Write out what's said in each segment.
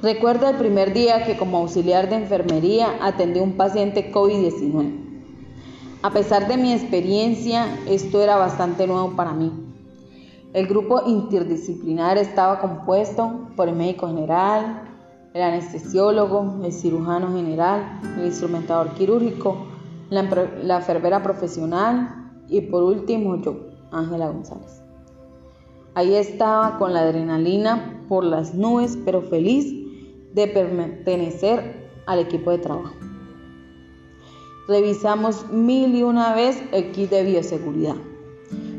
Recuerdo el primer día que como auxiliar de enfermería atendí un paciente COVID-19. A pesar de mi experiencia, esto era bastante nuevo para mí. El grupo interdisciplinar estaba compuesto por el médico general, el anestesiólogo, el cirujano general, el instrumentador quirúrgico, la, enfermera profesional y por último yo, Ángela González. Ahí estaba con la adrenalina por las nubes, pero feliz de pertenecer al equipo de trabajo. Revisamos mil y una vez el kit de bioseguridad,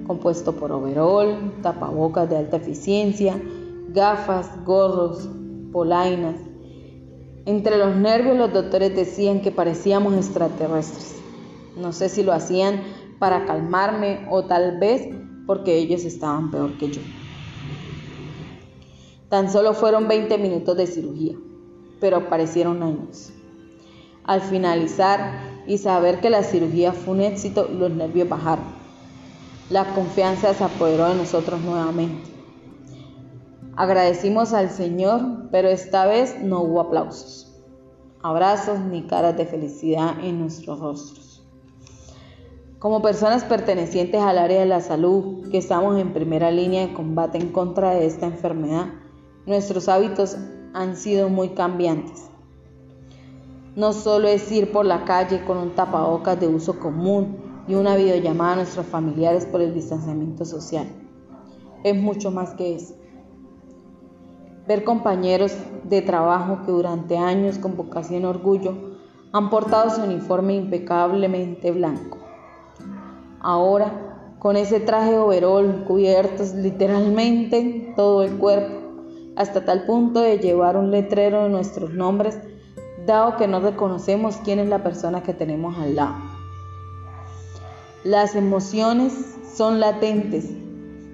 compuesto por overol, tapabocas de alta eficiencia, gafas, gorros, polainas. Entre los nervios los doctores decían que parecíamos extraterrestres. No sé si lo hacían para calmarme o tal vez porque ellos estaban peor que yo. Tan solo fueron 20 minutos de cirugía, pero parecieron años. Al finalizar y saber que la cirugía fue un éxito, los nervios bajaron. La confianza se apoderó de nosotros nuevamente. Agradecimos al Señor, pero esta vez no hubo aplausos, abrazos ni caras de felicidad en nuestros rostros. Como personas pertenecientes al área de la salud, que estamos en primera línea de combate en contra de esta enfermedad, nuestros hábitos han sido muy cambiantes. No solo es ir por la calle con un tapabocas de uso común y una videollamada a nuestros familiares por el distanciamiento social. Es mucho más que eso. Ver compañeros de trabajo que durante años con vocación y orgullo han portado su uniforme impecablemente blanco. Ahora, con ese traje overol cubiertos literalmente todo el cuerpo, hasta tal punto de llevar un letrero de nuestros nombres dado que no reconocemos quién es la persona que tenemos al lado. Las emociones son latentes,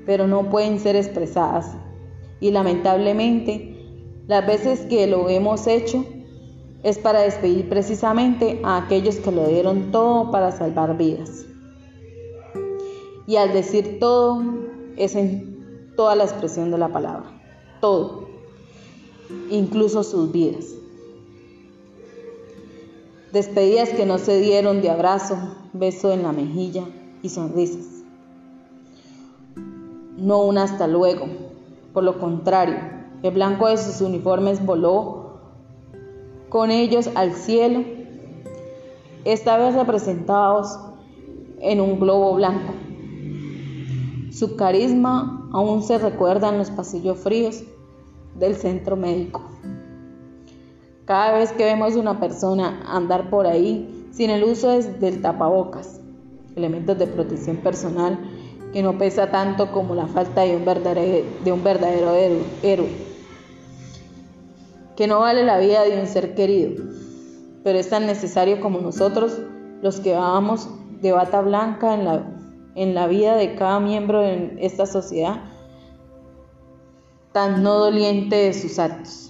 pero no pueden ser expresadas. Y lamentablemente, las veces que lo hemos hecho es para despedir precisamente a aquellos que lo dieron todo para salvar vidas. Y al decir todo, es en toda la expresión de la palabra, todo, incluso sus vidas. Despedidas que no se dieron de abrazo, beso en la mejilla y sonrisas. No un hasta luego. Por lo contrario, el blanco de sus uniformes voló con ellos al cielo, esta vez representados en un globo blanco. Su carisma aún se recuerda en los pasillos fríos del centro médico. Cada vez que vemos una persona andar por ahí sin el uso del tapabocas, elementos de protección personal que no pesa tanto como la falta de un verdadero, héroe, que no vale la vida de un ser querido, pero es tan necesario como nosotros los que vamos de bata blanca en la, en la vida de cada miembro de esta sociedad, tan no doliente de sus actos.